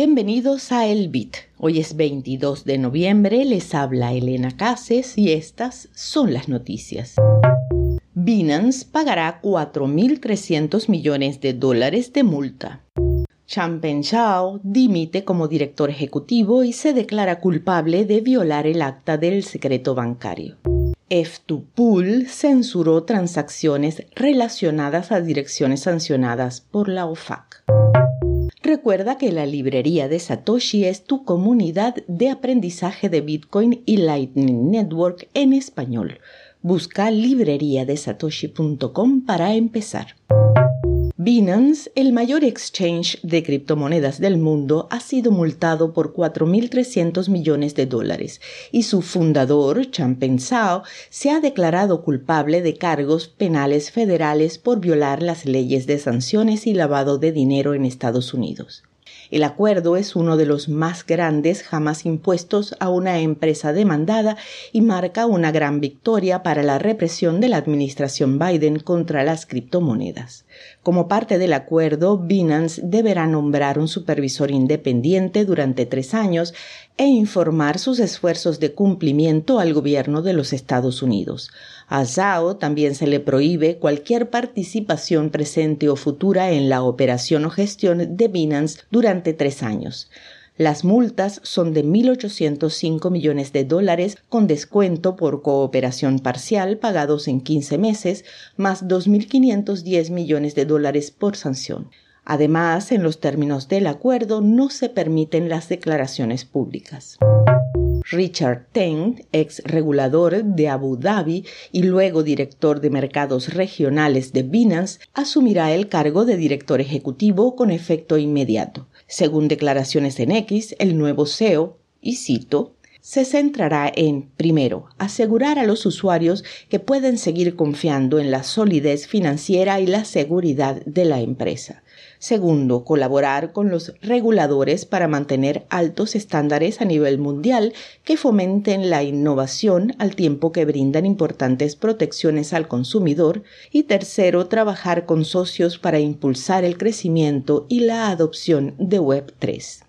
Bienvenidos a El Bit. Hoy es 22 de noviembre, les habla Elena Cases y estas son las noticias. Binance pagará 4.300 millones de dólares de multa. Changpeng Zhao dimite como director ejecutivo y se declara culpable de violar el acta del secreto bancario. F2Pool censuró transacciones relacionadas a direcciones sancionadas por la OFAC. Recuerda que la librería de Satoshi es tu comunidad de aprendizaje de Bitcoin y Lightning Network en español. Busca libreriadesatoshi.com para empezar. Binance, el mayor exchange de criptomonedas del mundo, ha sido multado por 4.300 millones de dólares y su fundador, Changpeng Zhao, se ha declarado culpable de cargos penales federales por violar las leyes de sanciones y lavado de dinero en Estados Unidos. El acuerdo es uno de los más grandes jamás impuestos a una empresa demandada y marca una gran victoria para la represión de la administración Biden contra las criptomonedas. Como parte del acuerdo, Binance deberá nombrar un supervisor independiente durante tres años e informar sus esfuerzos de cumplimiento al gobierno de los Estados Unidos. A Zhao también se le prohíbe cualquier participación presente o futura en la operación o gestión de Binance durante tres años. Las multas son de 1.805 millones de dólares con descuento por cooperación parcial pagados en 15 meses, más 2.510 millones de dólares por sanción. Además, en los términos del acuerdo no se permiten las declaraciones públicas. Richard Teng, ex regulador de Abu Dhabi y luego director de mercados regionales de Binance, asumirá el cargo de director ejecutivo con efecto inmediato. Según declaraciones en X, el nuevo CEO, y cito, se centrará en, primero, asegurar a los usuarios que pueden seguir confiando en la solidez financiera y la seguridad de la empresa. Segundo, colaborar con los reguladores para mantener altos estándares a nivel mundial que fomenten la innovación al tiempo que brindan importantes protecciones al consumidor. Y tercero, trabajar con socios para impulsar el crecimiento y la adopción de Web3.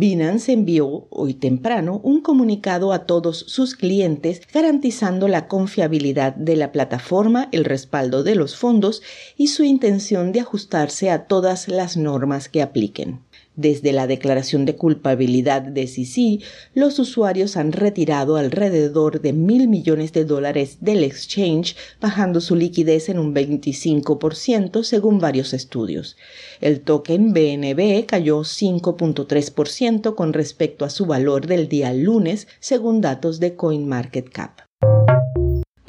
Binance envió hoy temprano un comunicado a todos sus clientes garantizando la confiabilidad de la plataforma, el respaldo de los fondos y su intención de ajustarse a todas las normas que apliquen. Desde la declaración de culpabilidad de Sisi, los usuarios han retirado alrededor de mil millones de dólares del exchange, bajando su liquidez en un 25% según varios estudios. El token BNB cayó 5.3% con respecto a su valor del día lunes, según datos de CoinMarketCap.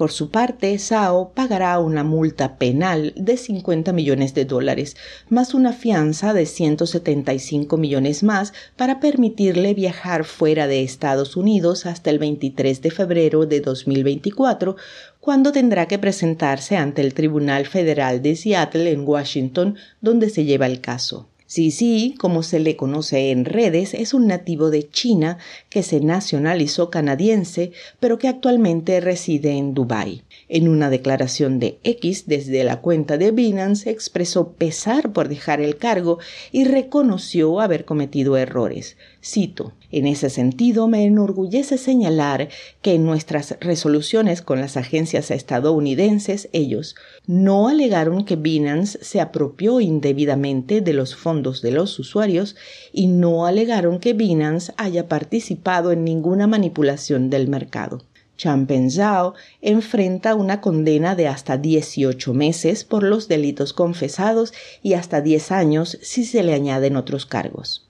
Por su parte, Sao pagará una multa penal de 50 millones de dólares, más una fianza de 175 millones más para permitirle viajar fuera de Estados Unidos hasta el 23 de febrero de 2024, cuando tendrá que presentarse ante el Tribunal Federal de Seattle en Washington, donde se lleva el caso. Sisi, como se le conoce en redes, es un nativo de China que se nacionalizó canadiense, pero que actualmente reside en Dubái. En una declaración de X desde la cuenta de Binance expresó pesar por dejar el cargo y reconoció haber cometido errores. Cito, en ese sentido me enorgullece señalar que en nuestras resoluciones con las agencias estadounidenses ellos no alegaron que Binance se apropió indebidamente de los fondos de los usuarios y no alegaron que Binance haya participado en ninguna manipulación del mercado. Zhao enfrenta una condena de hasta 18 meses por los delitos confesados y hasta 10 años si se le añaden otros cargos.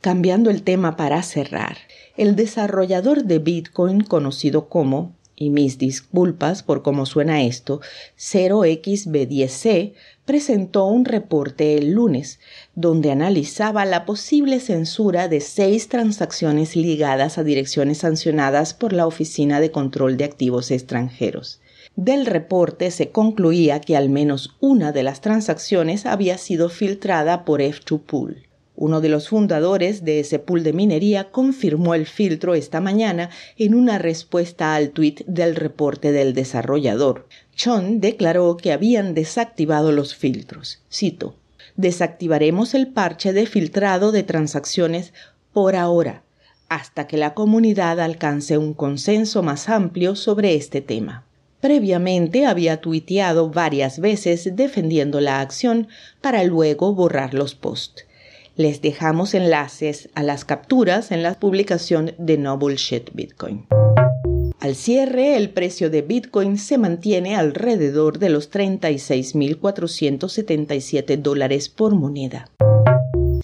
Cambiando el tema para cerrar, el desarrollador de Bitcoin conocido como, y mis disculpas por cómo suena esto, 0xB10C, presentó un reporte el lunes donde analizaba la posible censura de seis transacciones ligadas a direcciones sancionadas por la Oficina de Control de Activos Extranjeros. Del reporte se concluía que al menos una de las transacciones había sido filtrada por F2Pool. Uno de los fundadores de ese pool de minería confirmó el filtro esta mañana en una respuesta al tuit del reporte del desarrollador. Chon declaró que habían desactivado los filtros. Cito Desactivaremos el parche de filtrado de transacciones por ahora, hasta que la comunidad alcance un consenso más amplio sobre este tema. Previamente había tuiteado varias veces defendiendo la acción para luego borrar los posts. Les dejamos enlaces a las capturas en la publicación de No Bullshit Bitcoin. Al cierre, el precio de Bitcoin se mantiene alrededor de los 36.477 dólares por moneda.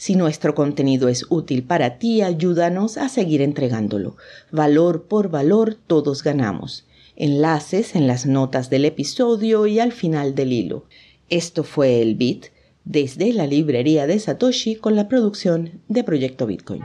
Si nuestro contenido es útil para ti, ayúdanos a seguir entregándolo. Valor por valor, todos ganamos. Enlaces en las notas del episodio y al final del hilo. Esto fue el Bit desde la librería de Satoshi con la producción de Proyecto Bitcoin.